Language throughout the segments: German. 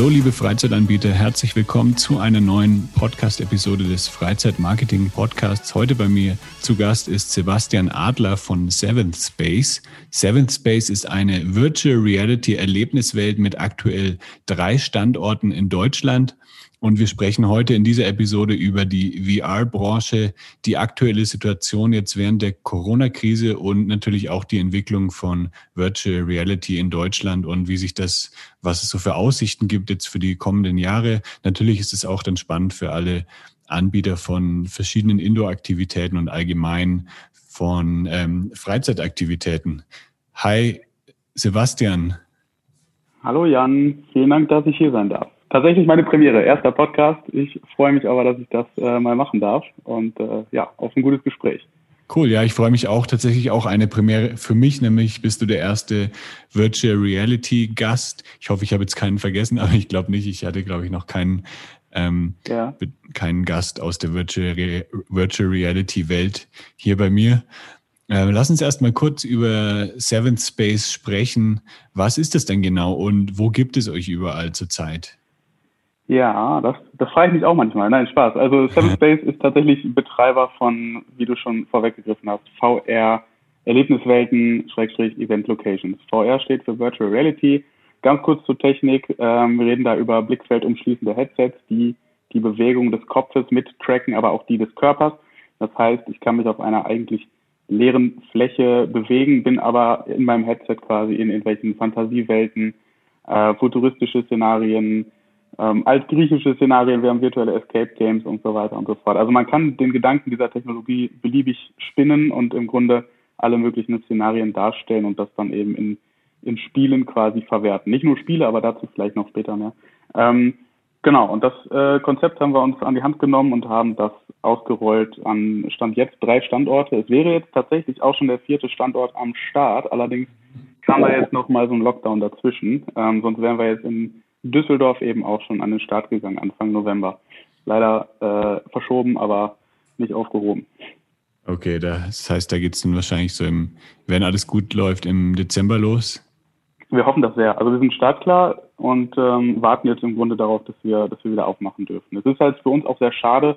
Hallo liebe Freizeitanbieter, herzlich willkommen zu einer neuen Podcast-Episode des Freizeitmarketing-Podcasts. Heute bei mir zu Gast ist Sebastian Adler von Seventh Space. Seventh Space ist eine Virtual Reality Erlebniswelt mit aktuell drei Standorten in Deutschland. Und wir sprechen heute in dieser Episode über die VR-Branche, die aktuelle Situation jetzt während der Corona-Krise und natürlich auch die Entwicklung von Virtual Reality in Deutschland und wie sich das, was es so für Aussichten gibt jetzt für die kommenden Jahre. Natürlich ist es auch dann spannend für alle Anbieter von verschiedenen Indoor-Aktivitäten und allgemein von ähm, Freizeitaktivitäten. Hi, Sebastian. Hallo Jan, vielen Dank, dass ich hier sein darf tatsächlich meine Premiere, erster Podcast. Ich freue mich aber, dass ich das äh, mal machen darf und äh, ja, auf ein gutes Gespräch. Cool, ja, ich freue mich auch tatsächlich auch eine Premiere für mich, nämlich bist du der erste Virtual Reality Gast. Ich hoffe, ich habe jetzt keinen vergessen, aber ich glaube nicht. Ich hatte, glaube ich, noch keinen ähm, ja. keinen Gast aus der Virtual, Re Virtual Reality Welt hier bei mir. Äh, lass uns erstmal kurz über Seventh Space sprechen. Was ist das denn genau und wo gibt es euch überall zurzeit? Ja, das, das frage ich mich auch manchmal. Nein, Spaß. Also Seven Space ist tatsächlich Betreiber von, wie du schon vorweggegriffen hast, VR Erlebniswelten, Schrägstrich Event Locations. VR steht für Virtual Reality. Ganz kurz zur Technik. Ähm, wir reden da über blickfeldumschließende Headsets, die die Bewegung des Kopfes mit tracken, aber auch die des Körpers. Das heißt, ich kann mich auf einer eigentlich leeren Fläche bewegen, bin aber in meinem Headset quasi in irgendwelchen Fantasiewelten, äh, futuristische Szenarien, ähm, altgriechische Szenarien, wir haben virtuelle Escape Games und so weiter und so fort. Also man kann den Gedanken dieser Technologie beliebig spinnen und im Grunde alle möglichen Szenarien darstellen und das dann eben in, in Spielen quasi verwerten. Nicht nur Spiele, aber dazu vielleicht noch später mehr. Ähm, genau, und das äh, Konzept haben wir uns an die Hand genommen und haben das ausgerollt an Stand jetzt drei Standorte. Es wäre jetzt tatsächlich auch schon der vierte Standort am Start, allerdings kam da jetzt noch mal so ein Lockdown dazwischen. Ähm, sonst wären wir jetzt in Düsseldorf eben auch schon an den Start gegangen, Anfang November. Leider äh, verschoben, aber nicht aufgehoben. Okay, das heißt, da geht es dann wahrscheinlich so im, wenn alles gut läuft, im Dezember los? Wir hoffen das sehr. Also wir sind startklar und ähm, warten jetzt im Grunde darauf, dass wir, dass wir wieder aufmachen dürfen. Es ist halt für uns auch sehr schade,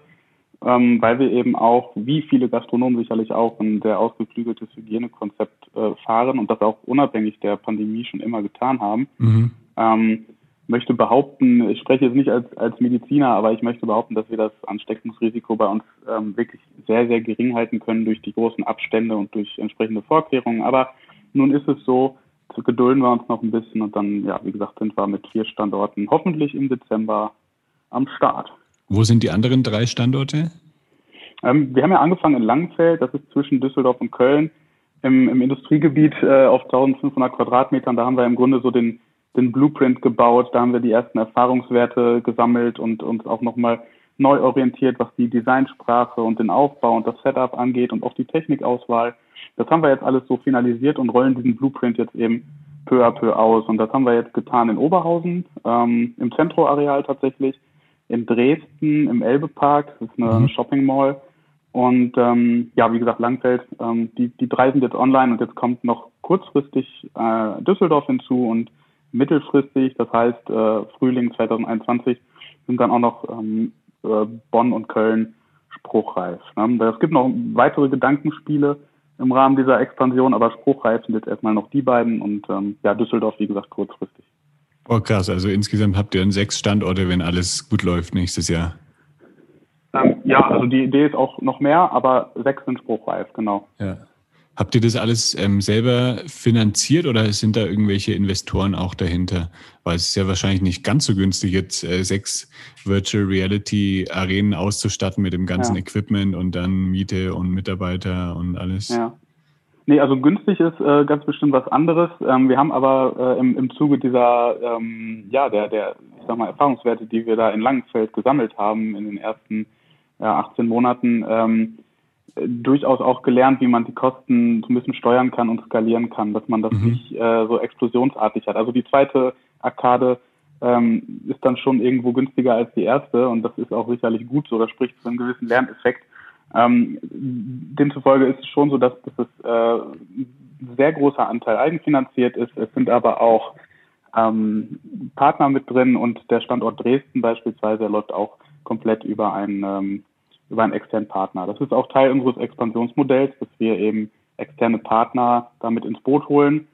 ähm, weil wir eben auch, wie viele Gastronomen sicherlich auch, ein sehr ausgeklügeltes Hygienekonzept äh, fahren und das auch unabhängig der Pandemie schon immer getan haben. Mhm. Ähm, möchte behaupten, ich spreche jetzt nicht als, als Mediziner, aber ich möchte behaupten, dass wir das Ansteckungsrisiko bei uns ähm, wirklich sehr, sehr gering halten können durch die großen Abstände und durch entsprechende Vorkehrungen. Aber nun ist es so, gedulden wir uns noch ein bisschen und dann, ja, wie gesagt, sind wir mit vier Standorten hoffentlich im Dezember am Start. Wo sind die anderen drei Standorte? Ähm, wir haben ja angefangen in Langenfeld, das ist zwischen Düsseldorf und Köln, im, im Industriegebiet äh, auf 1500 Quadratmetern. Da haben wir im Grunde so den den Blueprint gebaut. Da haben wir die ersten Erfahrungswerte gesammelt und uns auch nochmal neu orientiert, was die Designsprache und den Aufbau und das Setup angeht und auch die Technikauswahl. Das haben wir jetzt alles so finalisiert und rollen diesen Blueprint jetzt eben peu à peu aus. Und das haben wir jetzt getan in Oberhausen, ähm, im Zentroareal tatsächlich, in Dresden, im Elbepark, das ist eine mhm. Shopping Mall. Und ähm, ja, wie gesagt, Langfeld, ähm, die, die drei sind jetzt online und jetzt kommt noch kurzfristig äh, Düsseldorf hinzu und mittelfristig, das heißt äh, Frühling 2021, sind dann auch noch ähm, äh, Bonn und Köln spruchreif. Ne? Es gibt noch weitere Gedankenspiele im Rahmen dieser Expansion, aber spruchreif sind jetzt erstmal noch die beiden und ähm, ja, Düsseldorf, wie gesagt, kurzfristig. Oh krass, also insgesamt habt ihr dann sechs Standorte, wenn alles gut läuft nächstes Jahr. Ähm, ja, also die Idee ist auch noch mehr, aber sechs sind spruchreif, genau. Ja. Habt ihr das alles ähm, selber finanziert oder sind da irgendwelche Investoren auch dahinter? Weil es ist ja wahrscheinlich nicht ganz so günstig, jetzt äh, sechs Virtual Reality Arenen auszustatten mit dem ganzen ja. Equipment und dann Miete und Mitarbeiter und alles. Ja. Nee, also günstig ist äh, ganz bestimmt was anderes. Ähm, wir haben aber äh, im, im Zuge dieser, ähm, ja, der, der, ich sag mal, Erfahrungswerte, die wir da in Langenfeld gesammelt haben in den ersten ja, 18 Monaten, ähm, durchaus auch gelernt, wie man die Kosten so ein bisschen steuern kann und skalieren kann, dass man das mhm. nicht äh, so explosionsartig hat. Also die zweite Arkade ähm, ist dann schon irgendwo günstiger als die erste und das ist auch sicherlich gut so. Das spricht zu einem gewissen Lerneffekt. Ähm, demzufolge ist es schon so, dass, dass es äh, ein sehr großer Anteil eigenfinanziert ist. Es sind aber auch ähm, Partner mit drin und der Standort Dresden beispielsweise läuft auch komplett über einen ähm, über einen externen Partner. Das ist auch Teil unseres Expansionsmodells, dass wir eben externe Partner damit ins Boot holen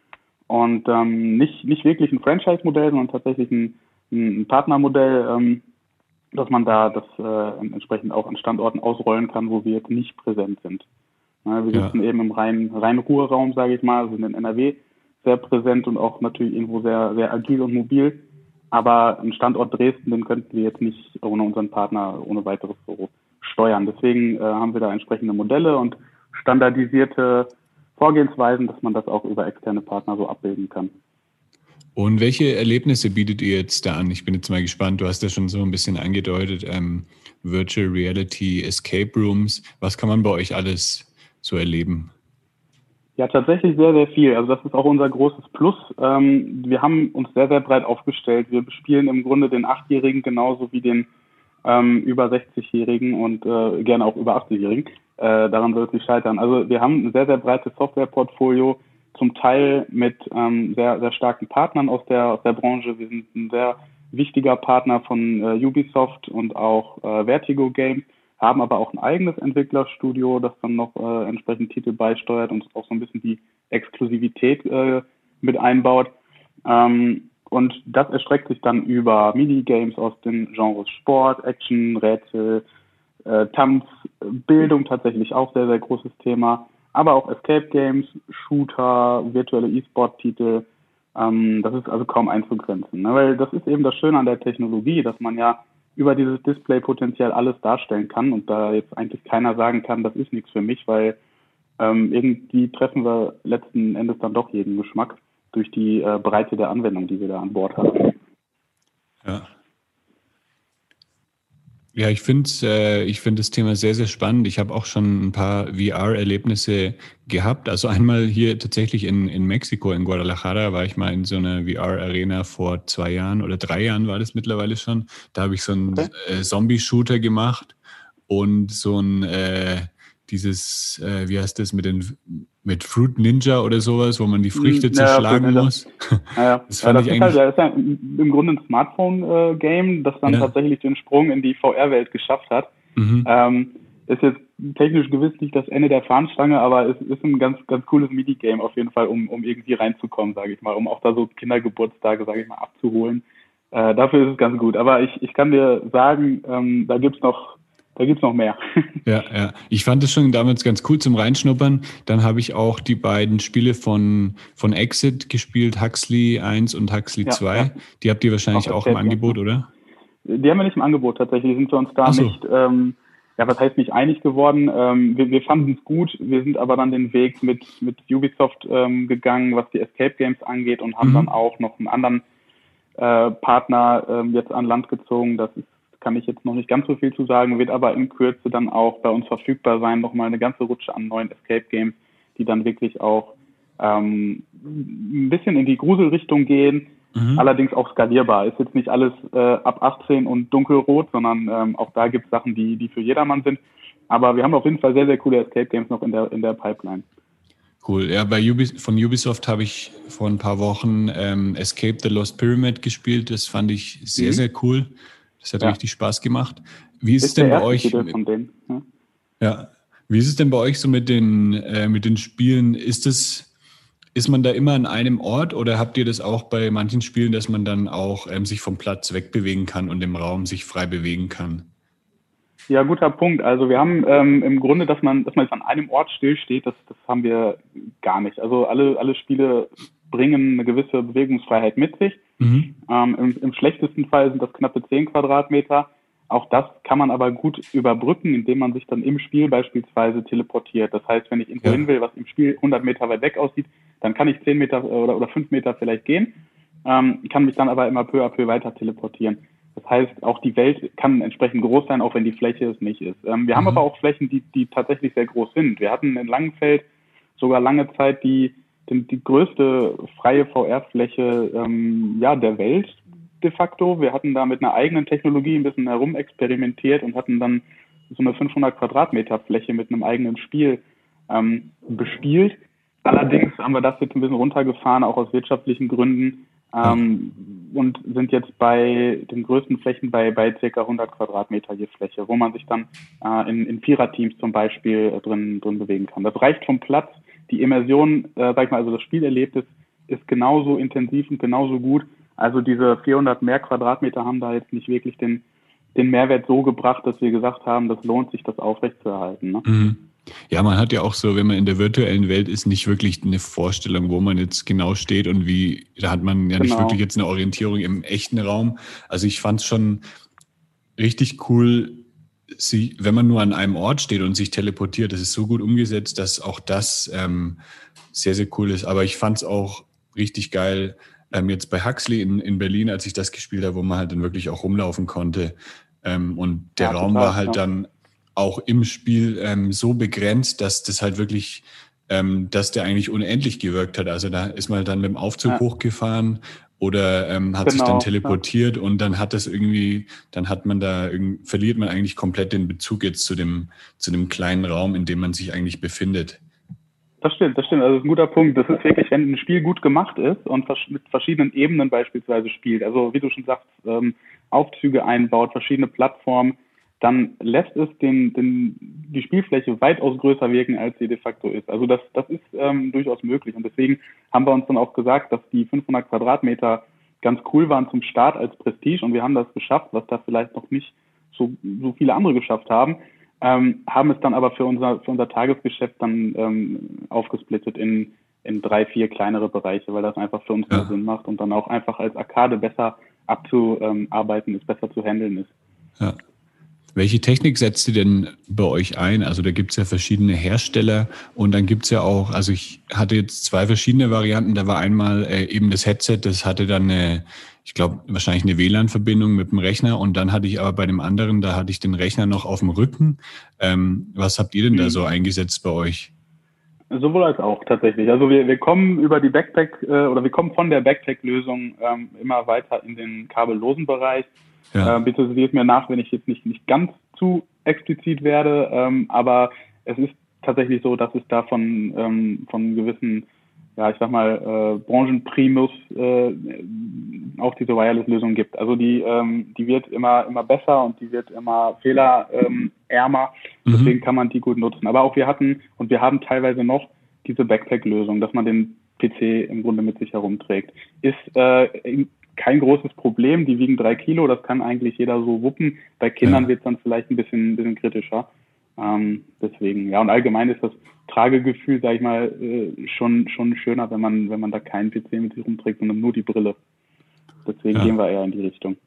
und ähm, nicht, nicht wirklich ein Franchise-Modell, sondern tatsächlich ein, ein Partnermodell, ähm, dass man da das äh, entsprechend auch an Standorten ausrollen kann, wo wir jetzt nicht präsent sind. Ja, wir sitzen ja. eben im reinen rein Ruheraum, sage ich mal, sind in NRW sehr präsent und auch natürlich irgendwo sehr, sehr agil und mobil. Aber ein Standort Dresden, den könnten wir jetzt nicht ohne unseren Partner ohne weiteres so steuern. Deswegen äh, haben wir da entsprechende Modelle und standardisierte Vorgehensweisen, dass man das auch über externe Partner so abbilden kann. Und welche Erlebnisse bietet ihr jetzt da an? Ich bin jetzt mal gespannt. Du hast ja schon so ein bisschen angedeutet, ähm, Virtual Reality, Escape Rooms. Was kann man bei euch alles so erleben? Ja, tatsächlich sehr, sehr viel. Also das ist auch unser großes Plus. Ähm, wir haben uns sehr, sehr breit aufgestellt. Wir bespielen im Grunde den Achtjährigen genauso wie den ähm, über 60-Jährigen und äh, gerne auch über 80-Jährigen. Äh, daran soll es nicht scheitern. Also wir haben ein sehr, sehr breites Softwareportfolio, zum Teil mit ähm, sehr, sehr starken Partnern aus der, aus der Branche. Wir sind ein sehr wichtiger Partner von äh, Ubisoft und auch äh, Vertigo Games, haben aber auch ein eigenes Entwicklerstudio, das dann noch äh, entsprechend Titel beisteuert und auch so ein bisschen die Exklusivität äh, mit einbaut. Ähm, und das erstreckt sich dann über Minigames aus den Genres Sport, Action, Rätsel, äh, Tanz, Bildung tatsächlich auch sehr, sehr großes Thema, aber auch Escape Games, Shooter, virtuelle E-Sport-Titel. Ähm, das ist also kaum einzugrenzen. Ne? Weil das ist eben das Schöne an der Technologie, dass man ja über dieses Display potenziell alles darstellen kann und da jetzt eigentlich keiner sagen kann, das ist nichts für mich, weil ähm, irgendwie treffen wir letzten Endes dann doch jeden Geschmack durch die äh, Breite der Anwendung, die wir da an Bord haben. Ja. Ja, ich finde äh, ich finde das Thema sehr, sehr spannend. Ich habe auch schon ein paar VR-Erlebnisse gehabt. Also einmal hier tatsächlich in, in Mexiko, in Guadalajara, war ich mal in so einer VR-Arena vor zwei Jahren oder drei Jahren war das mittlerweile schon. Da habe ich so einen okay. äh, Zombie-Shooter gemacht und so ein äh, dieses, äh, wie heißt das, mit den mit Fruit Ninja oder sowas, wo man die Früchte ja, zerschlagen muss. Ja, das fand das ich ist eigentlich. Halt, das ist ja im Grunde ein Smartphone-Game, das dann tatsächlich den Sprung in die VR-Welt geschafft hat. Mhm. Ähm, ist jetzt technisch gewiss nicht das Ende der Fahnenstange, aber es ist ein ganz, ganz cooles Minigame auf jeden Fall, um, um irgendwie reinzukommen, sage ich mal, um auch da so Kindergeburtstage, sage ich mal, abzuholen. Äh, dafür ist es ganz gut. Aber ich, ich kann dir sagen, ähm, da gibt's noch da gibt es noch mehr. Ja, ja. Ich fand es schon damals ganz cool zum Reinschnuppern. Dann habe ich auch die beiden Spiele von, von Exit gespielt, Huxley 1 und Huxley ja, 2. Ja. Die habt ihr wahrscheinlich auch, auch im Angebot, ja. oder? Die haben wir nicht im Angebot tatsächlich. Sind wir uns da so. nicht, ähm, ja, was heißt nicht einig geworden? Ähm, wir, wir fanden es gut. Wir sind aber dann den Weg mit, mit Ubisoft ähm, gegangen, was die Escape Games angeht und haben mhm. dann auch noch einen anderen äh, Partner ähm, jetzt an Land gezogen. Das ist kann ich jetzt noch nicht ganz so viel zu sagen, wird aber in Kürze dann auch bei uns verfügbar sein, nochmal eine ganze Rutsche an neuen Escape Games, die dann wirklich auch ähm, ein bisschen in die Gruselrichtung gehen, mhm. allerdings auch skalierbar. Ist jetzt nicht alles äh, ab 18 und dunkelrot, sondern ähm, auch da gibt es Sachen, die, die für jedermann sind. Aber wir haben auf jeden Fall sehr, sehr coole Escape Games noch in der, in der Pipeline. Cool. Ja, bei Ubi von Ubisoft habe ich vor ein paar Wochen ähm, Escape the Lost Pyramid gespielt. Das fand ich sehr, mhm. sehr cool. Das hat ja. richtig Spaß gemacht. Wie ist, ist es denn bei euch? Denen, ja. ja. Wie ist es denn bei euch so mit den, äh, mit den Spielen? Ist es, ist man da immer an einem Ort oder habt ihr das auch bei manchen Spielen, dass man dann auch ähm, sich vom Platz wegbewegen kann und im Raum sich frei bewegen kann? Ja, guter Punkt. Also wir haben ähm, im Grunde, dass man, dass man jetzt an einem Ort stillsteht, das, das haben wir gar nicht. Also alle, alle Spiele bringen eine gewisse Bewegungsfreiheit mit sich. Mhm. Ähm, im, im, schlechtesten Fall sind das knappe 10 Quadratmeter. Auch das kann man aber gut überbrücken, indem man sich dann im Spiel beispielsweise teleportiert. Das heißt, wenn ich irgendwo hin will, was im Spiel 100 Meter weit weg aussieht, dann kann ich 10 Meter oder, oder 5 Meter vielleicht gehen, ähm, kann mich dann aber immer peu à peu weiter teleportieren. Das heißt, auch die Welt kann entsprechend groß sein, auch wenn die Fläche es nicht ist. Ähm, wir mhm. haben aber auch Flächen, die, die tatsächlich sehr groß sind. Wir hatten in Langenfeld sogar lange Zeit die, die, die größte freie VR-Fläche ähm, ja, der Welt de facto. Wir hatten da mit einer eigenen Technologie ein bisschen herumexperimentiert und hatten dann so eine 500 Quadratmeter Fläche mit einem eigenen Spiel ähm, bespielt. Allerdings haben wir das jetzt ein bisschen runtergefahren, auch aus wirtschaftlichen Gründen, ähm, und sind jetzt bei den größten Flächen bei, bei circa 100 Quadratmeter je Fläche, wo man sich dann äh, in, in Viererteams zum Beispiel drin, drin bewegen kann. Das reicht vom Platz. Die Immersion, äh, sag ich mal, also das Spielerlebnis ist genauso intensiv und genauso gut. Also diese 400 mehr Quadratmeter haben da jetzt nicht wirklich den, den Mehrwert so gebracht, dass wir gesagt haben, das lohnt sich, das aufrechtzuerhalten. Ne? Mhm. Ja, man hat ja auch so, wenn man in der virtuellen Welt ist, nicht wirklich eine Vorstellung, wo man jetzt genau steht und wie, da hat man ja genau. nicht wirklich jetzt eine Orientierung im echten Raum. Also ich fand es schon richtig cool, sie, wenn man nur an einem Ort steht und sich teleportiert, das ist so gut umgesetzt, dass auch das ähm, sehr, sehr cool ist. Aber ich fand es auch richtig geil, ähm, jetzt bei Huxley in, in Berlin, als ich das gespielt habe, wo man halt dann wirklich auch rumlaufen konnte. Ähm, und der ja, Raum total, war halt ja. dann auch im Spiel ähm, so begrenzt, dass das halt wirklich, ähm, dass der eigentlich unendlich gewirkt hat. Also da ist man dann mit dem Aufzug ja. hochgefahren oder ähm, hat genau, sich dann genau, teleportiert ja. und dann hat das irgendwie, dann hat man da, verliert man eigentlich komplett den Bezug jetzt zu dem, zu dem kleinen Raum, in dem man sich eigentlich befindet. Das stimmt, das stimmt. Also das ist ein guter Punkt. Das ist wirklich, wenn ein Spiel gut gemacht ist und mit verschiedenen Ebenen beispielsweise spielt. Also wie du schon sagst, ähm, Aufzüge einbaut, verschiedene Plattformen, dann lässt es den, den, die Spielfläche weitaus größer wirken, als sie de facto ist. Also das, das ist ähm, durchaus möglich. Und deswegen haben wir uns dann auch gesagt, dass die 500 Quadratmeter ganz cool waren zum Start als Prestige und wir haben das geschafft, was da vielleicht noch nicht so, so viele andere geschafft haben, ähm, haben es dann aber für unser, für unser Tagesgeschäft dann ähm, aufgesplittet in, in drei, vier kleinere Bereiche, weil das einfach für uns ja. mehr Sinn macht und dann auch einfach als Arcade besser abzuarbeiten ist, besser zu handeln ist. Ja. Welche Technik setzt ihr denn bei euch ein? Also da gibt es ja verschiedene Hersteller und dann gibt es ja auch, also ich hatte jetzt zwei verschiedene Varianten. Da war einmal äh, eben das Headset, das hatte dann eine, ich glaube, wahrscheinlich eine WLAN-Verbindung mit dem Rechner und dann hatte ich aber bei dem anderen, da hatte ich den Rechner noch auf dem Rücken. Ähm, was habt ihr denn mhm. da so eingesetzt bei euch? Sowohl als auch tatsächlich. Also wir, wir kommen über die Backpack äh, oder wir kommen von der Backpack-Lösung ähm, immer weiter in den kabellosen Bereich. Ja. Äh, bitte seht mir nach, wenn ich jetzt nicht, nicht ganz zu explizit werde, ähm, aber es ist tatsächlich so, dass es da von, ähm, von gewissen, ja, ich sag mal, äh, Branchenprimus äh, auch diese Wireless-Lösung gibt. Also die, ähm, die wird immer, immer besser und die wird immer fehlerärmer. Mhm. Deswegen kann man die gut nutzen. Aber auch wir hatten und wir haben teilweise noch diese Backpack-Lösung, dass man den PC im Grunde mit sich herumträgt. Ist äh, kein großes Problem. Die wiegen drei Kilo, das kann eigentlich jeder so wuppen. Bei Kindern ja. wird es dann vielleicht ein bisschen, ein bisschen kritischer. Ähm, deswegen, ja, und allgemein ist das Tragegefühl, sag ich mal, äh, schon, schon schöner, wenn man, wenn man da keinen PC mit sich rumträgt, sondern nur die Brille. Deswegen ja. gehen wir eher in die Richtung.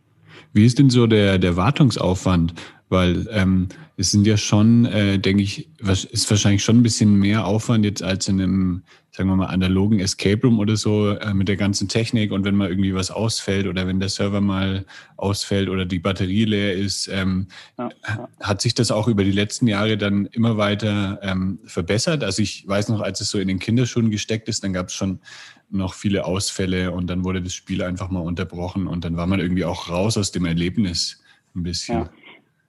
Wie ist denn so der, der Wartungsaufwand? Weil ähm, es sind ja schon, äh, denke ich, was, ist wahrscheinlich schon ein bisschen mehr Aufwand jetzt als in einem, sagen wir mal, analogen Escape Room oder so äh, mit der ganzen Technik und wenn mal irgendwie was ausfällt oder wenn der Server mal ausfällt oder die Batterie leer ist, ähm, ja, ja. hat sich das auch über die letzten Jahre dann immer weiter ähm, verbessert? Also ich weiß noch, als es so in den Kinderschuhen gesteckt ist, dann gab es schon noch viele Ausfälle und dann wurde das Spiel einfach mal unterbrochen und dann war man irgendwie auch raus aus dem Erlebnis ein bisschen. Ja.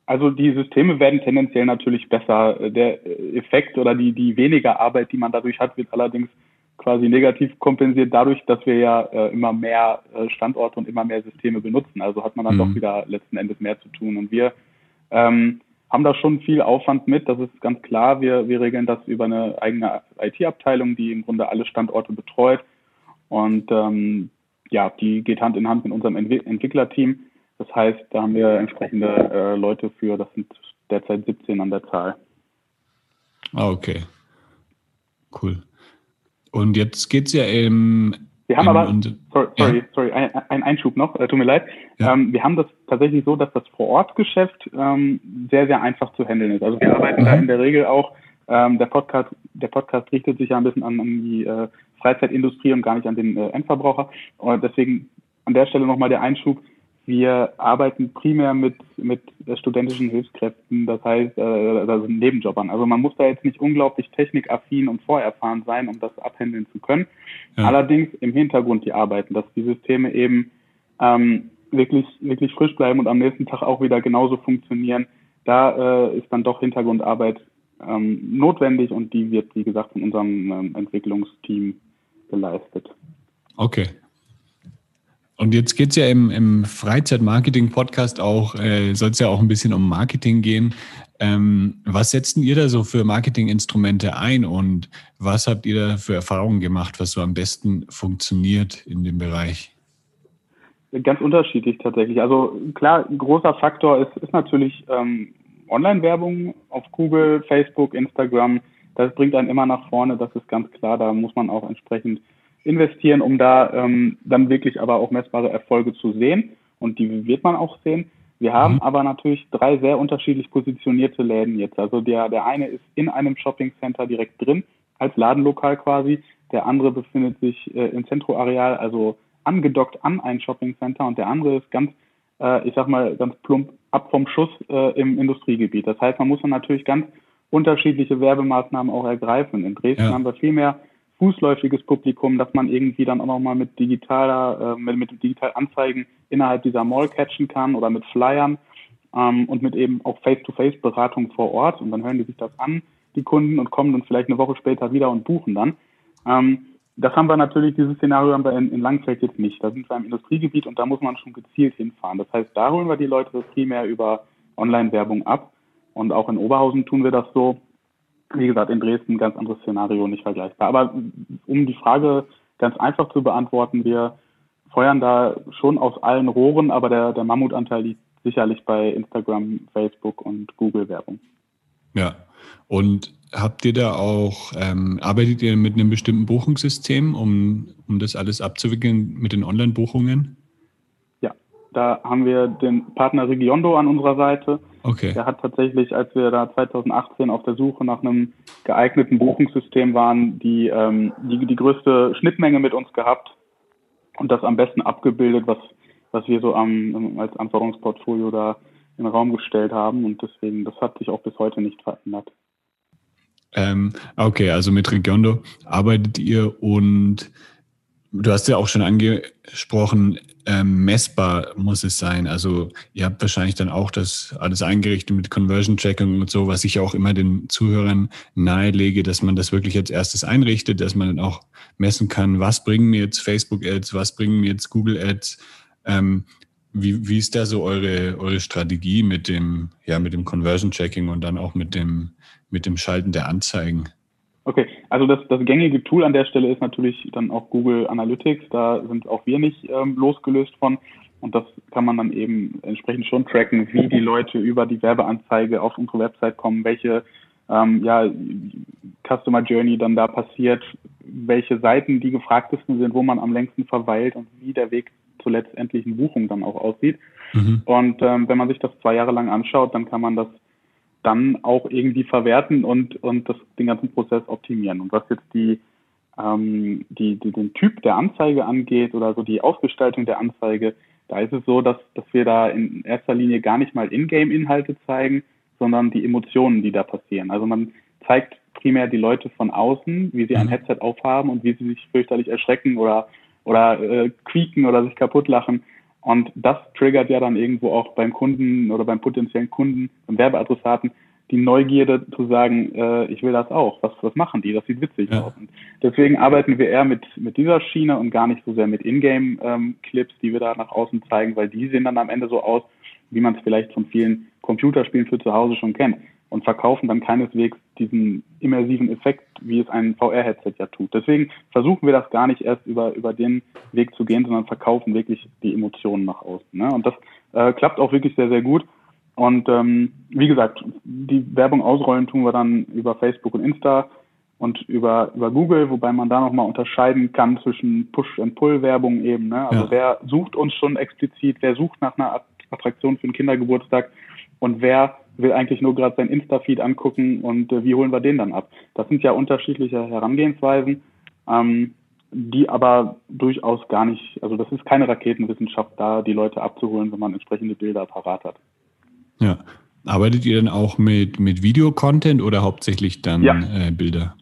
Also die Systeme werden tendenziell natürlich besser. Der Effekt oder die, die weniger Arbeit, die man dadurch hat, wird allerdings quasi negativ kompensiert dadurch, dass wir ja äh, immer mehr äh, Standorte und immer mehr Systeme benutzen. Also hat man dann mhm. doch wieder letzten Endes mehr zu tun. Und wir ähm, haben da schon viel Aufwand mit, das ist ganz klar. Wir, wir regeln das über eine eigene IT-Abteilung, die im Grunde alle Standorte betreut. Und ähm, ja, die geht Hand in Hand mit unserem Entwi Entwicklerteam. Das heißt, da haben wir entsprechende äh, Leute für, das sind derzeit 17 an der Zahl. Ah, okay. Cool. Und jetzt geht es ja im, Wir haben aber, sorry, sorry, ja. sorry ein, ein, Einschub noch, äh, tut mir leid. Ja. Ähm, wir haben das tatsächlich so, dass das Vorortgeschäft ähm, sehr, sehr einfach zu handeln ist. Also wir arbeiten mhm. da in der Regel auch, ähm, der Podcast, der Podcast richtet sich ja ein bisschen an, an die äh, Freizeitindustrie und gar nicht an den äh, Endverbraucher. Und deswegen an der Stelle nochmal der Einschub. Wir arbeiten primär mit, mit studentischen Hilfskräften, das heißt, äh, also Nebenjobbern. Also man muss da jetzt nicht unglaublich technikaffin und vorerfahren sein, um das abhandeln zu können. Ja. Allerdings im Hintergrund die arbeiten, dass die Systeme eben ähm, wirklich, wirklich frisch bleiben und am nächsten Tag auch wieder genauso funktionieren. Da äh, ist dann doch Hintergrundarbeit ähm, notwendig und die wird, wie gesagt, von unserem ähm, Entwicklungsteam geleistet. Okay, und jetzt geht es ja im, im Freizeit-Marketing-Podcast auch, äh, soll es ja auch ein bisschen um Marketing gehen. Ähm, was setzen ihr da so für Marketinginstrumente ein und was habt ihr da für Erfahrungen gemacht, was so am besten funktioniert in dem Bereich? Ganz unterschiedlich tatsächlich. Also klar, ein großer Faktor ist, ist natürlich ähm, Online-Werbung auf Google, Facebook, Instagram. Das bringt einen immer nach vorne, das ist ganz klar. Da muss man auch entsprechend investieren, um da ähm, dann wirklich aber auch messbare Erfolge zu sehen. Und die wird man auch sehen. Wir haben mhm. aber natürlich drei sehr unterschiedlich positionierte Läden jetzt. Also der, der eine ist in einem Shopping Center direkt drin, als Ladenlokal quasi. Der andere befindet sich äh, im Zentroareal, also angedockt an ein Shopping Center. Und der andere ist ganz, äh, ich sag mal, ganz plump ab vom Schuss äh, im Industriegebiet. Das heißt, man muss dann natürlich ganz unterschiedliche Werbemaßnahmen auch ergreifen. In Dresden ja. haben wir viel mehr fußläufiges Publikum, dass man irgendwie dann auch nochmal mit digitaler, äh, mit, mit digital Anzeigen innerhalb dieser Mall catchen kann oder mit Flyern ähm, und mit eben auch Face-to-Face-Beratung vor Ort. Und dann hören die sich das an, die Kunden, und kommen dann vielleicht eine Woche später wieder und buchen dann. Ähm, das haben wir natürlich, dieses Szenario haben wir in, in Langfeld jetzt nicht. Da sind wir im Industriegebiet und da muss man schon gezielt hinfahren. Das heißt, da holen wir die Leute primär über Online-Werbung ab. Und auch in Oberhausen tun wir das so. Wie gesagt, in Dresden ein ganz anderes Szenario, nicht vergleichbar. Aber um die Frage ganz einfach zu beantworten, wir feuern da schon aus allen Rohren, aber der, der Mammutanteil liegt sicherlich bei Instagram, Facebook und Google-Werbung. Ja, und habt ihr da auch, ähm, arbeitet ihr mit einem bestimmten Buchungssystem, um, um das alles abzuwickeln mit den Online-Buchungen? Ja, da haben wir den Partner Regiondo an unserer Seite Okay. Der hat tatsächlich, als wir da 2018 auf der Suche nach einem geeigneten Buchungssystem waren, die, ähm, die, die größte Schnittmenge mit uns gehabt und das am besten abgebildet, was, was wir so am, als Anforderungsportfolio da in den Raum gestellt haben. Und deswegen, das hat sich auch bis heute nicht verändert. Ähm, okay, also mit Regiondo arbeitet ihr und Du hast ja auch schon angesprochen, ähm, messbar muss es sein. Also ihr habt wahrscheinlich dann auch das alles eingerichtet mit Conversion Tracking und so, was ich auch immer den Zuhörern nahelege, dass man das wirklich als erstes einrichtet, dass man dann auch messen kann, was bringen mir jetzt Facebook Ads, was bringen mir jetzt Google Ads. Ähm, wie, wie ist da so eure, eure Strategie mit dem, ja, mit dem Conversion Checking und dann auch mit dem, mit dem Schalten der Anzeigen? Okay, also das, das gängige Tool an der Stelle ist natürlich dann auch Google Analytics. Da sind auch wir nicht ähm, losgelöst von. Und das kann man dann eben entsprechend schon tracken, wie die Leute über die Werbeanzeige auf unsere Website kommen, welche ähm, ja, Customer Journey dann da passiert, welche Seiten die gefragtesten sind, wo man am längsten verweilt und wie der Weg zur letztendlichen Buchung dann auch aussieht. Mhm. Und ähm, wenn man sich das zwei Jahre lang anschaut, dann kann man das dann auch irgendwie verwerten und, und das, den ganzen Prozess optimieren. Und was jetzt die, ähm, die, die, den Typ der Anzeige angeht oder so die Ausgestaltung der Anzeige, da ist es so, dass, dass wir da in erster Linie gar nicht mal Ingame-Inhalte zeigen, sondern die Emotionen, die da passieren. Also man zeigt primär die Leute von außen, wie sie ein mhm. Headset aufhaben und wie sie sich fürchterlich erschrecken oder, oder äh, quieken oder sich kaputt lachen. Und das triggert ja dann irgendwo auch beim Kunden oder beim potenziellen Kunden, beim Werbeadressaten, die Neugierde zu sagen, äh, ich will das auch. Was, was machen die? Das sieht witzig ja. aus. Und deswegen arbeiten wir eher mit, mit dieser Schiene und gar nicht so sehr mit Ingame-Clips, ähm, die wir da nach außen zeigen, weil die sehen dann am Ende so aus, wie man es vielleicht von vielen Computerspielen für zu Hause schon kennt und verkaufen dann keineswegs diesen immersiven Effekt, wie es ein VR-Headset ja tut. Deswegen versuchen wir das gar nicht erst über, über den Weg zu gehen, sondern verkaufen wirklich die Emotionen nach außen. Ne? Und das äh, klappt auch wirklich sehr, sehr gut. Und ähm, wie gesagt, die Werbung ausrollen tun wir dann über Facebook und Insta und über, über Google, wobei man da nochmal unterscheiden kann zwischen Push-and-Pull-Werbung eben. Ne? Also ja. wer sucht uns schon explizit, wer sucht nach einer Attraktion für einen Kindergeburtstag und wer will eigentlich nur gerade sein Insta-Feed angucken und äh, wie holen wir den dann ab? Das sind ja unterschiedliche Herangehensweisen, ähm, die aber durchaus gar nicht, also das ist keine Raketenwissenschaft, da die Leute abzuholen, wenn man entsprechende Bilder parat hat. Ja. Arbeitet ihr dann auch mit, mit Videocontent oder hauptsächlich dann ja. äh, Bilder?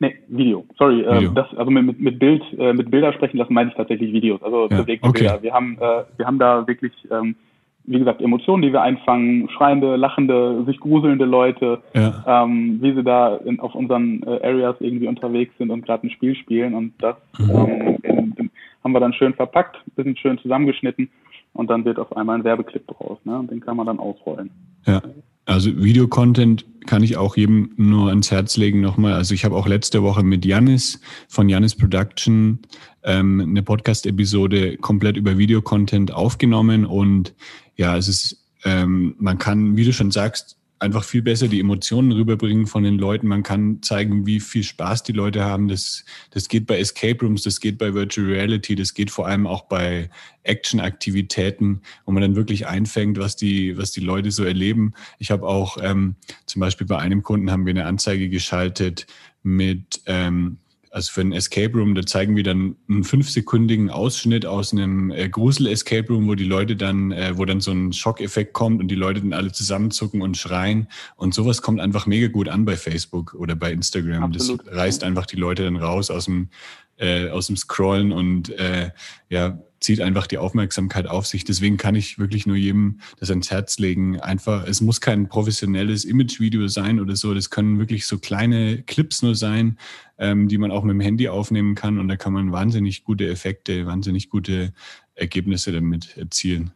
Nee, Video. Sorry, äh, Video. Äh, das, also mit, mit Bild, äh, mit Bilder sprechen lassen meine ich tatsächlich Videos, also ja, bewegte okay. Bilder. Wir haben, äh, wir haben da wirklich ähm, wie gesagt, Emotionen, die wir einfangen, schreiende, lachende, sich gruselnde Leute, ja. ähm, wie sie da in, auf unseren äh, Areas irgendwie unterwegs sind und gerade ein Spiel spielen. Und das mhm. ähm, haben wir dann schön verpackt, bisschen schön zusammengeschnitten und dann wird auf einmal ein Werbeclip draus. Ne? Und den kann man dann ausrollen. Ja. Also Videocontent kann ich auch jedem nur ans Herz legen nochmal. Also ich habe auch letzte Woche mit Janis von Janis Production ähm, eine Podcast-Episode komplett über Videocontent aufgenommen und ja, es ist, ähm, man kann, wie du schon sagst, einfach viel besser die Emotionen rüberbringen von den Leuten. Man kann zeigen, wie viel Spaß die Leute haben. Das, das geht bei Escape Rooms, das geht bei Virtual Reality, das geht vor allem auch bei Action-Aktivitäten, wo man dann wirklich einfängt, was die, was die Leute so erleben. Ich habe auch ähm, zum Beispiel bei einem Kunden haben wir eine Anzeige geschaltet mit ähm, also für ein Escape Room, da zeigen wir dann einen fünfsekündigen Ausschnitt aus einem äh, Grusel-Escape Room, wo die Leute dann, äh, wo dann so ein Schockeffekt kommt und die Leute dann alle zusammenzucken und schreien. Und sowas kommt einfach mega gut an bei Facebook oder bei Instagram. Absolut. Das reißt einfach die Leute dann raus aus dem, äh, aus dem Scrollen und äh, ja, zieht einfach die Aufmerksamkeit auf sich. Deswegen kann ich wirklich nur jedem das ans Herz legen. Einfach, es muss kein professionelles Imagevideo sein oder so. Das können wirklich so kleine Clips nur sein, ähm, die man auch mit dem Handy aufnehmen kann. Und da kann man wahnsinnig gute Effekte, wahnsinnig gute Ergebnisse damit erzielen.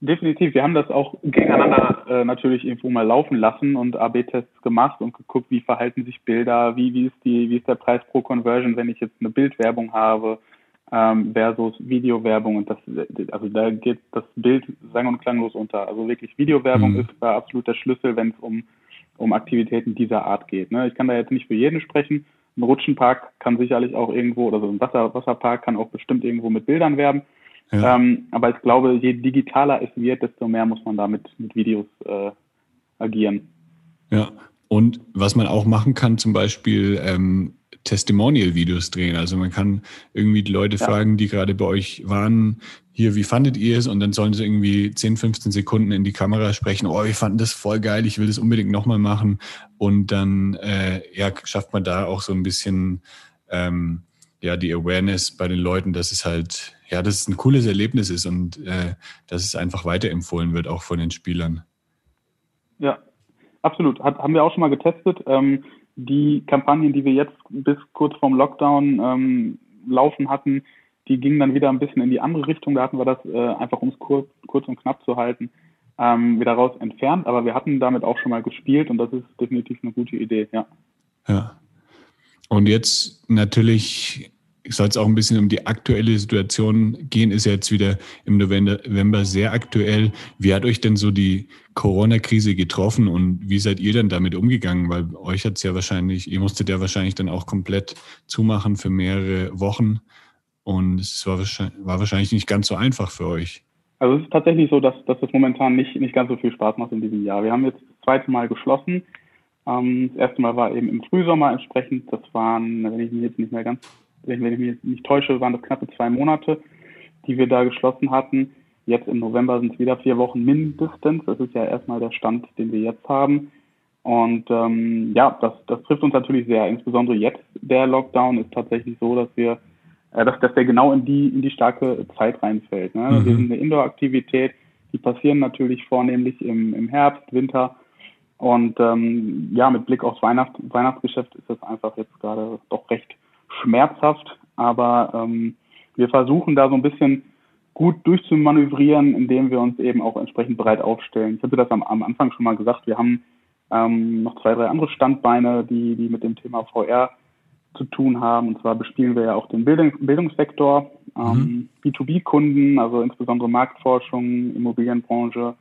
Definitiv. Wir haben das auch gegeneinander äh, natürlich irgendwo mal laufen lassen und AB-Tests gemacht und geguckt, wie verhalten sich Bilder, wie, wie, ist die, wie ist der Preis pro Conversion, wenn ich jetzt eine Bildwerbung habe ähm, versus Videowerbung und das, also da geht das Bild sang- und klanglos unter. Also wirklich Videowerbung mhm. ist da absolut der Schlüssel, wenn es um, um Aktivitäten dieser Art geht. Ne? Ich kann da jetzt nicht für jeden sprechen. Ein Rutschenpark kann sicherlich auch irgendwo, oder so ein Wasser, Wasserpark kann auch bestimmt irgendwo mit Bildern werben. Ja. Ähm, aber ich glaube, je digitaler es wird, desto mehr muss man da mit, mit Videos äh, agieren. Ja, und was man auch machen kann, zum Beispiel ähm, Testimonial-Videos drehen. Also man kann irgendwie die Leute ja. fragen, die gerade bei euch waren, hier, wie fandet ihr es? Und dann sollen sie irgendwie 10, 15 Sekunden in die Kamera sprechen, oh, wir fanden das voll geil, ich will das unbedingt nochmal machen. Und dann äh, ja, schafft man da auch so ein bisschen ähm, ja, die Awareness bei den Leuten, dass es halt, ja, dass es ein cooles Erlebnis ist und äh, dass es einfach weiterempfohlen wird, auch von den Spielern. Ja, absolut. Hat, haben wir auch schon mal getestet. Ähm, die Kampagnen, die wir jetzt bis kurz vorm Lockdown ähm, laufen hatten, die gingen dann wieder ein bisschen in die andere Richtung. Da hatten wir das äh, einfach, um es kurz, kurz und knapp zu halten, ähm, wieder raus entfernt. Aber wir hatten damit auch schon mal gespielt und das ist definitiv eine gute Idee, ja. Ja. Und jetzt natürlich soll es auch ein bisschen um die aktuelle Situation gehen, ist ja jetzt wieder im November sehr aktuell. Wie hat euch denn so die Corona-Krise getroffen und wie seid ihr denn damit umgegangen? Weil euch hat es ja wahrscheinlich, ihr musstet ja wahrscheinlich dann auch komplett zumachen für mehrere Wochen und es war wahrscheinlich, war wahrscheinlich nicht ganz so einfach für euch. Also es ist tatsächlich so, dass, dass das momentan nicht, nicht ganz so viel Spaß macht in diesem Jahr. Wir haben jetzt das zweite Mal geschlossen. Ähm, das erste Mal war eben im Frühsommer entsprechend. Das waren, wenn ich mich jetzt nicht mehr ganz wenn ich mich nicht täusche, waren das knappe zwei Monate, die wir da geschlossen hatten. Jetzt im November sind es wieder vier Wochen mindestens. Das ist ja erstmal der Stand, den wir jetzt haben. Und ähm, ja, das, das trifft uns natürlich sehr. Insbesondere jetzt der Lockdown ist tatsächlich so, dass wir, äh, dass, dass der genau in die in die starke Zeit reinfällt. Ne? Mhm. Wir sind eine Indoor-Aktivität, die passieren natürlich vornehmlich im, im Herbst, Winter. Und ähm, ja, mit Blick aufs Weihnacht, Weihnachtsgeschäft ist das einfach jetzt gerade doch recht schmerzhaft, aber ähm, wir versuchen da so ein bisschen gut durchzumanövrieren, indem wir uns eben auch entsprechend breit aufstellen. Ich hatte das am, am Anfang schon mal gesagt, wir haben ähm, noch zwei, drei andere Standbeine, die, die mit dem Thema VR zu tun haben. Und zwar bespielen wir ja auch den Bildung, Bildungssektor, ähm, mhm. B2B-Kunden, also insbesondere Marktforschung, Immobilienbranche,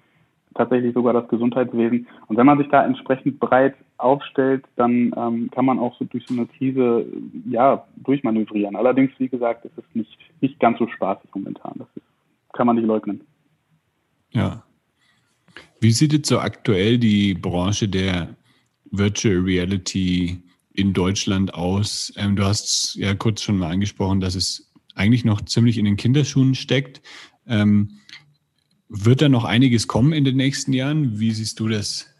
tatsächlich sogar das Gesundheitswesen. Und wenn man sich da entsprechend breit aufstellt, dann ähm, kann man auch so durch so eine Krise ja durchmanövrieren. Allerdings, wie gesagt, ist es nicht, nicht ganz so spaßig momentan. Das ist, kann man nicht leugnen. Ja. Wie sieht jetzt so aktuell die Branche der Virtual Reality in Deutschland aus? Ähm, du hast ja kurz schon mal angesprochen, dass es eigentlich noch ziemlich in den Kinderschuhen steckt. Ähm, wird da noch einiges kommen in den nächsten Jahren? Wie siehst du das?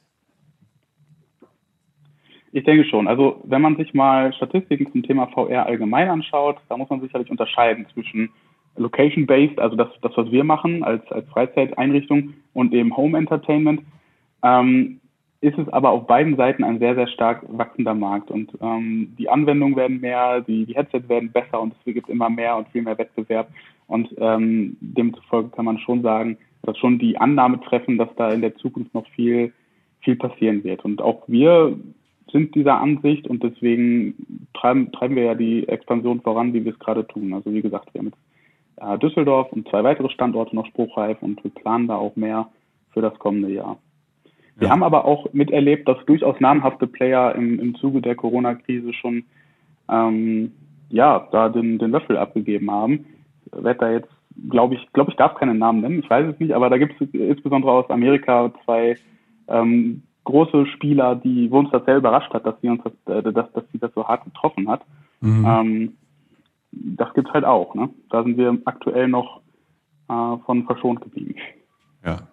Ich denke schon. Also wenn man sich mal Statistiken zum Thema VR allgemein anschaut, da muss man sicherlich unterscheiden zwischen Location-based, also das, das, was wir machen als, als Freizeiteinrichtung und eben Home Entertainment. Ähm, ist es aber auf beiden Seiten ein sehr, sehr stark wachsender Markt. Und ähm, die Anwendungen werden mehr, die, die Headsets werden besser und es gibt immer mehr und viel mehr Wettbewerb. Und ähm, demzufolge kann man schon sagen, dass schon die Annahme treffen, dass da in der Zukunft noch viel, viel passieren wird. Und auch wir sind dieser Ansicht und deswegen treiben, treiben wir ja die Expansion voran, wie wir es gerade tun. Also wie gesagt, wir haben jetzt äh, Düsseldorf und zwei weitere Standorte noch spruchreif und wir planen da auch mehr für das kommende Jahr. Wir ja. haben aber auch miterlebt, dass durchaus namhafte Player im, im Zuge der Corona-Krise schon ähm, ja, da den, den Löffel abgegeben haben. Ich werde da jetzt glaube ich, glaube ich, darf keinen Namen nennen, ich weiß es nicht, aber da gibt es insbesondere aus Amerika zwei ähm, große Spieler, die, wo uns das sehr überrascht hat, dass sie uns das, äh, dass, dass sie das so hart getroffen hat. Mhm. Ähm, das gibt's halt auch, ne? Da sind wir aktuell noch äh, von verschont geblieben. Ja.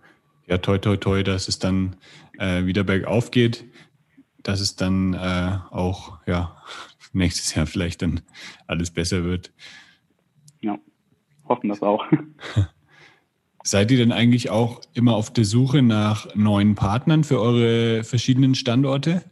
Ja, toi, toi, toi, dass es dann äh, wieder bergauf geht, dass es dann äh, auch ja, nächstes Jahr vielleicht dann alles besser wird. Hoffen das auch. Seid ihr denn eigentlich auch immer auf der Suche nach neuen Partnern für eure verschiedenen Standorte?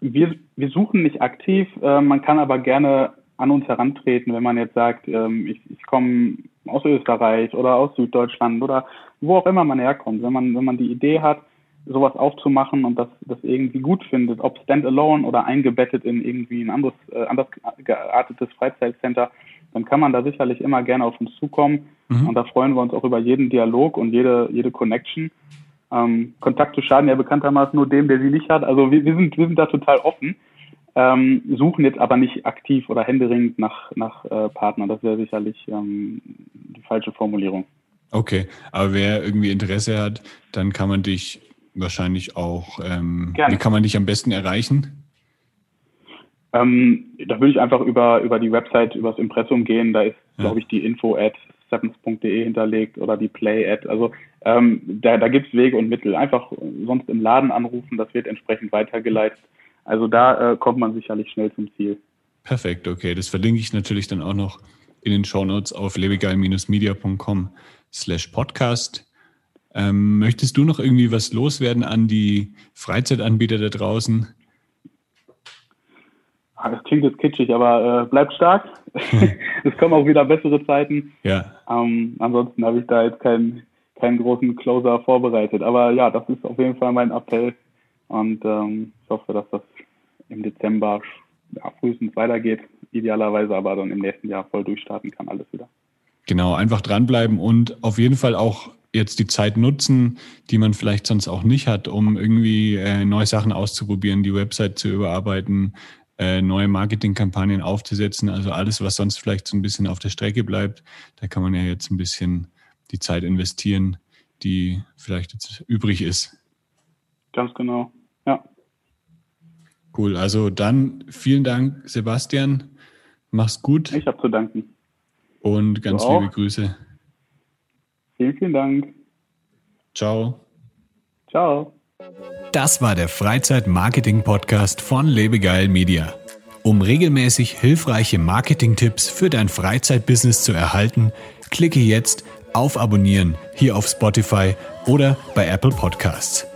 Wir, wir suchen nicht aktiv, äh, man kann aber gerne an uns herantreten, wenn man jetzt sagt, ähm, ich, ich komme aus Österreich oder aus Süddeutschland oder wo auch immer man herkommt. Wenn man, wenn man die Idee hat, sowas aufzumachen und das, das irgendwie gut findet, ob standalone oder eingebettet in irgendwie ein anderes, äh, anders geartetes Freizeitcenter, dann kann man da sicherlich immer gerne auf uns zukommen. Mhm. Und da freuen wir uns auch über jeden Dialog und jede, jede Connection. Ähm, Kontakte schaden ja bekanntermaßen nur dem, der sie nicht hat. Also wir, wir, sind, wir sind da total offen, ähm, suchen jetzt aber nicht aktiv oder händeringend nach, nach äh, Partnern. Das wäre sicherlich ähm, die falsche Formulierung. Okay, aber wer irgendwie Interesse hat, dann kann man dich wahrscheinlich auch, ähm, wie kann man dich am besten erreichen? Ähm, da würde ich einfach über, über die Website, über das Impressum gehen. Da ist, ja. glaube ich, die info at sevens.de hinterlegt oder die Play-Ad. Also ähm, da, da gibt es Wege und Mittel. Einfach sonst im Laden anrufen, das wird entsprechend weitergeleitet. Also da äh, kommt man sicherlich schnell zum Ziel. Perfekt, okay. Das verlinke ich natürlich dann auch noch in den Shownotes auf lebegeil-media.com slash podcast. Ähm, möchtest du noch irgendwie was loswerden an die Freizeitanbieter da draußen? Ah, das klingt jetzt kitschig, aber äh, bleibt stark. es kommen auch wieder bessere Zeiten. Ja. Ähm, ansonsten habe ich da jetzt keinen, keinen großen Closer vorbereitet. Aber ja, das ist auf jeden Fall mein Appell. Und ähm, ich hoffe, dass das im Dezember ja, frühestens weitergeht. Idealerweise aber dann im nächsten Jahr voll durchstarten kann, alles wieder. Genau, einfach dranbleiben und auf jeden Fall auch jetzt die Zeit nutzen, die man vielleicht sonst auch nicht hat, um irgendwie äh, neue Sachen auszuprobieren, die Website zu überarbeiten, äh, neue Marketingkampagnen aufzusetzen. Also alles, was sonst vielleicht so ein bisschen auf der Strecke bleibt, da kann man ja jetzt ein bisschen die Zeit investieren, die vielleicht jetzt übrig ist. Ganz genau, ja. Cool, also dann vielen Dank, Sebastian. Mach's gut. Ich habe zu danken. Und ganz liebe Grüße. Vielen, vielen Dank. Ciao. Ciao. Das war der Freizeit-Marketing-Podcast von Lebegeil Media. Um regelmäßig hilfreiche Marketing-Tipps für dein Freizeitbusiness zu erhalten, klicke jetzt auf Abonnieren hier auf Spotify oder bei Apple Podcasts.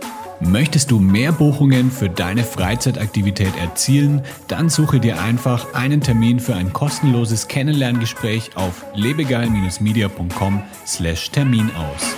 Möchtest du mehr Buchungen für deine Freizeitaktivität erzielen? Dann suche dir einfach einen Termin für ein kostenloses Kennenlerngespräch auf lebegeil-media.com/termin aus.